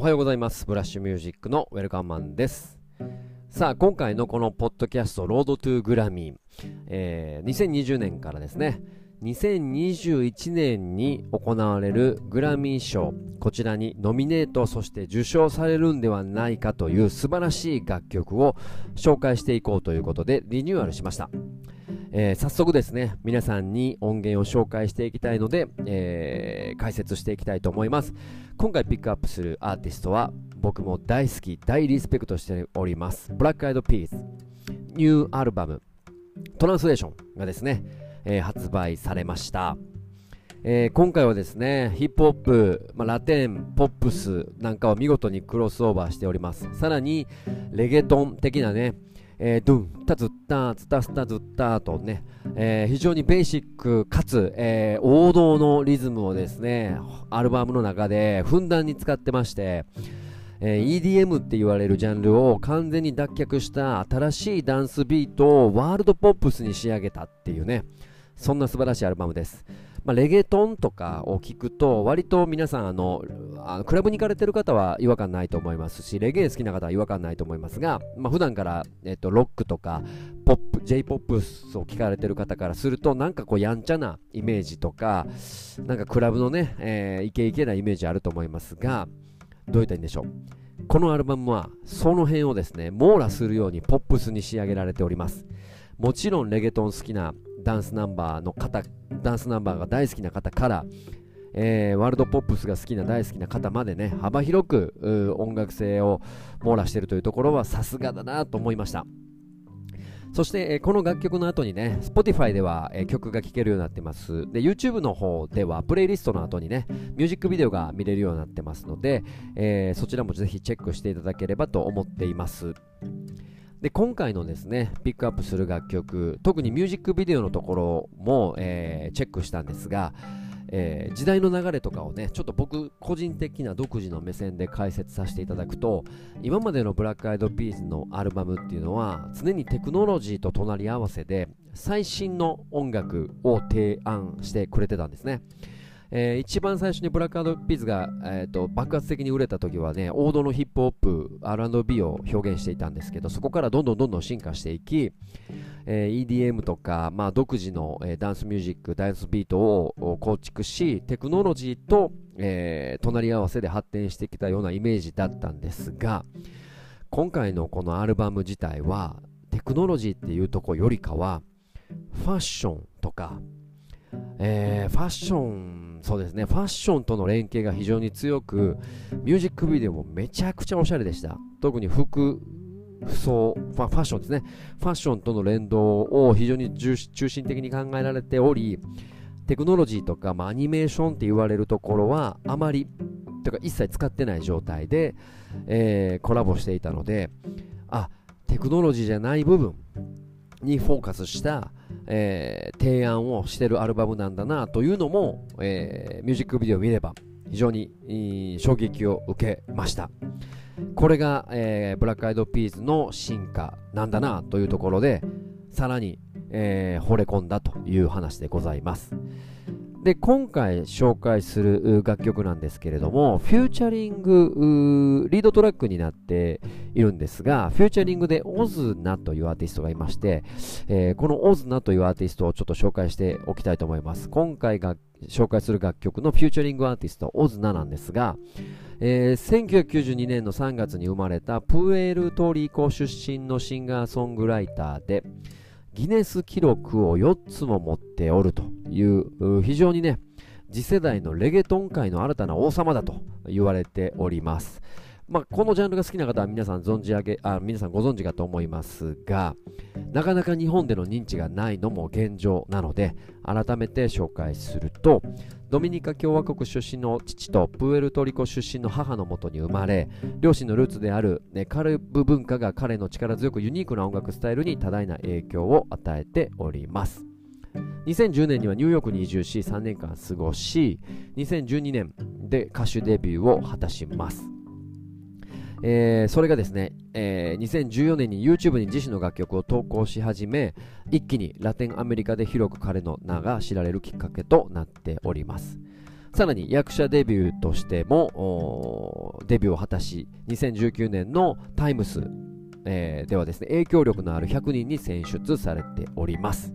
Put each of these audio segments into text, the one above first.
おはようございます。ブラッシュミュージックのウェルカムマンです。さあ今回のこのポッドキャストロードトゥグラミー、えー、2020年からですね。2021年に行われるグラミー賞。こちらにノミネートそして受賞されるんではないかという素晴らしい楽曲を紹介していこうということでリニューアルしました。えー、早速ですね、皆さんに音源を紹介していきたいので、えー、解説していきたいと思います。今回ピックアップするアーティストは、僕も大好き、大リスペクトしております。ブラックアイドピース、ニューアルバム、トランスレーションがですね、えー、発売されました。えー、今回はですね、ヒップホップ、まあ、ラテン、ポップスなんかを見事にクロスオーバーしております。さらに、レゲトン的なね、えー、ドゥン、タズッタ、ツタスタズッタとね、えー、非常にベーシックかつ、えー、王道のリズムをですね、アルバムの中でふんだんに使ってまして、え、EDM って言われるジャンルを完全に脱却した新しいダンスビートをワールドポップスに仕上げたっていうね、そんな素晴らしいアルバムです。まあ、レゲトンとかを聞くと、割と皆さんあの、あのクラブに行かれてる方は違和感ないと思いますし、レゲエ好きな方は違和感ないと思いますが、まあ、普段から、えっと、ロックとか、ポップ、J-POP を聞かれてる方からすると、なんかこう、やんちゃなイメージとか、なんかクラブのね、えー、イケイケなイメージあると思いますが、どういったらいいんでしょう。このアルバムは、その辺をですね、網羅するようにポップスに仕上げられております。もちろんレゲトン好きなダンスナンバーの方、ダンスナンバーが大好きな方から、えー、ワールドポップスが好きな大好きな方までね、幅広く音楽性を網羅しているというところはさすがだなと思いました。そして、えー、この楽曲の後にね、Spotify では、えー、曲が聴けるようになってます。で、YouTube の方では、プレイリストの後にね、ミュージックビデオが見れるようになってますので、え、そちらもぜひチェックしていただければと思っています。で今回のですねピックアップする楽曲特にミュージックビデオのところも、えー、チェックしたんですが、えー、時代の流れとかをねちょっと僕個人的な独自の目線で解説させていただくと今までのブラックアイドピースのアルバムっていうのは常にテクノロジーと隣り合わせで最新の音楽を提案してくれてたんですね。えー、一番最初に Black Eyed Peas が、えーと、爆発的に売れた時はね王道のヒップホップ R&B を表現していたんですけどそこからどんどんどんどん進化していき、えー、EDM とか、まあ、独自の、えー、ダンスミュージックダンスビートを構築しテクノロジーと、えー、隣り合わせで発展してきたようなイメージだったんですが今回のこのアルバム自体はテクノロジーっていうとこよりかはファッションとかえー、ファッション、そうですね、ファッションとの連携が非常に強く、ミュージックビデオもめちゃくちゃおしゃれでした。特に服、服装、ファッションですね。ファッションとの連動を非常に中心的に考えられており、テクノロジーとか、まあ、アニメーションって言われるところはあまり、とか一切使ってない状態で、えー、コラボしていたので、あ、テクノロジーじゃない部分にフォーカスした、えー、提案をしてるアルバムなんだなというのも、えー、ミュージックビデオを見れば非常に衝撃を受けました。これが、えー、 Black Eyed Peas の進化なんだなというところでさらに、えー、惚れ込んだという話でございます。で今回紹介する楽曲なんですけれどもフィーチャリングリードトラックになっているんですがフューチャリングでオズナというアーティストがいまして、えー、このオズナというアーティストをちょっと紹介しておきたいと思います。今回が紹介する楽曲のフューチャリングアーティストオズナなんですが、えー、1992年の3月に生まれたプエルトリコ出身のシンガーソングライターでギネス記録を4つも持っておるという非常にね次世代のレゲトン界の新たな王様だと言われております。まあ、このジャンルが好きな方は皆さん存じ上げあ皆さんご存知かと思いますがなかなか日本での認知がないのも現状なので改めて紹介するとドミニカ共和国出身の父とプエルトリコ出身の母のもとに生まれ両親のルーツである、ね、カルブ文化が彼の力強くユニークな音楽スタイルに多大な影響を与えております。2010年にはニューヨークに移住し3年間過ごし2012年で歌手デビューを果たします。えー、それがですね、えー、2014年に YouTube に自身の楽曲を投稿し始め一気にラテンアメリカで広く彼の名が知られるきっかけとなっております。さらに役者デビューとしてもデビューを果たし2019年のタイムス、ではですね影響力のある100人に選出されております。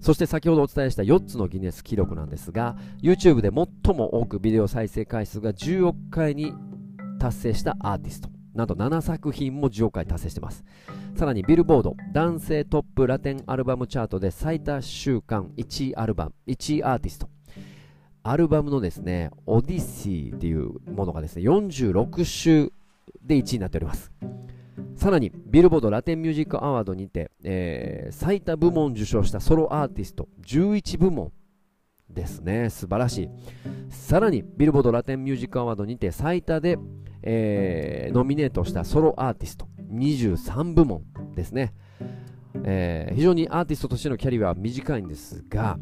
そして先ほどお伝えした4つのギネス記録なんですが YouTube で最も多くビデオ再生回数が10億回に達成したアーティストなんと7作品も10億回達成してますさらにビルボード男性トップラテンアルバムチャートで最多週間1位アルバム1位アーティストアルバムのですね、オディシーっていうものがですね、46週で1位になっております。さらに、ビルボードラテンミュージックアワードにて、えー、最多部門受賞したソロアーティスト11部門ですね。素晴らしい。さらに、ビルボードラテンミュージックアワードにて最多で、えー、ノミネートしたソロアーティスト23部門ですね。えー、非常にアーティストとしてのキャリアは短いんですが、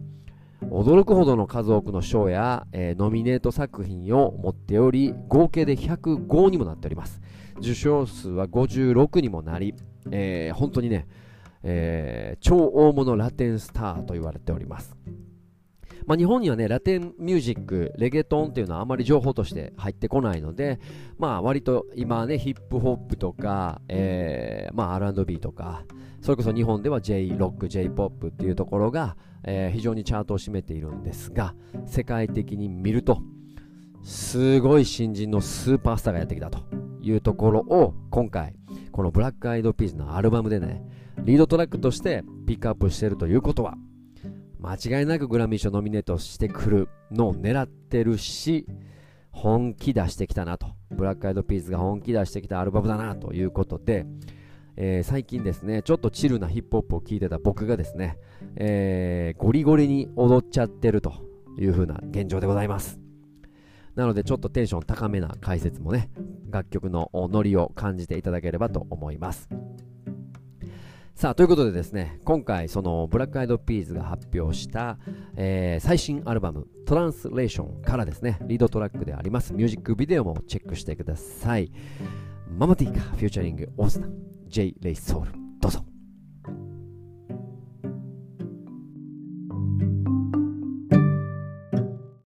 驚くほどの数多くの賞や、えー、ノミネート作品を持っており合計で105にもなっております受賞数は56にもなり、えー、本当にね、えー、超大物ラテンスターと言われておりますまあ、日本にはね、ラテンミュージック、レゲトンっていうのはあまり情報として入ってこないので、まあ、割と今ね、ヒップホップとか、えー、まあ、R&B とか、それこそ日本では J ロック、J ポップっていうところが、えー、非常にチャートを占めているんですが、世界的に見ると、すごい新人のスーパースターがやってきたというところを、今回、このブラックアイドピースのアルバムでね、リードトラックとしてピックアップしてるということは、間違いなくグラミー賞ノミネートしてくるのを狙ってるし、本気出してきたなと。ブラックアイドピースが本気出してきたアルバムだなということで、えー、最近ですね、ちょっとチルなヒップホップを聴いてた僕がですね、えー、ゴリゴリに踊っちゃってるという風な現状でございます。なのでちょっとテンション高めな解説もね、楽曲のノリを感じていただければと思います。さあ、ということでですね、今回そのブラックアイドピーズが発表した、えー、最新アルバムトランスレーションからですね、リードトラックでありますミュージックビデオもチェックしてください。ママティーカフューチャリングオースタン J レイソール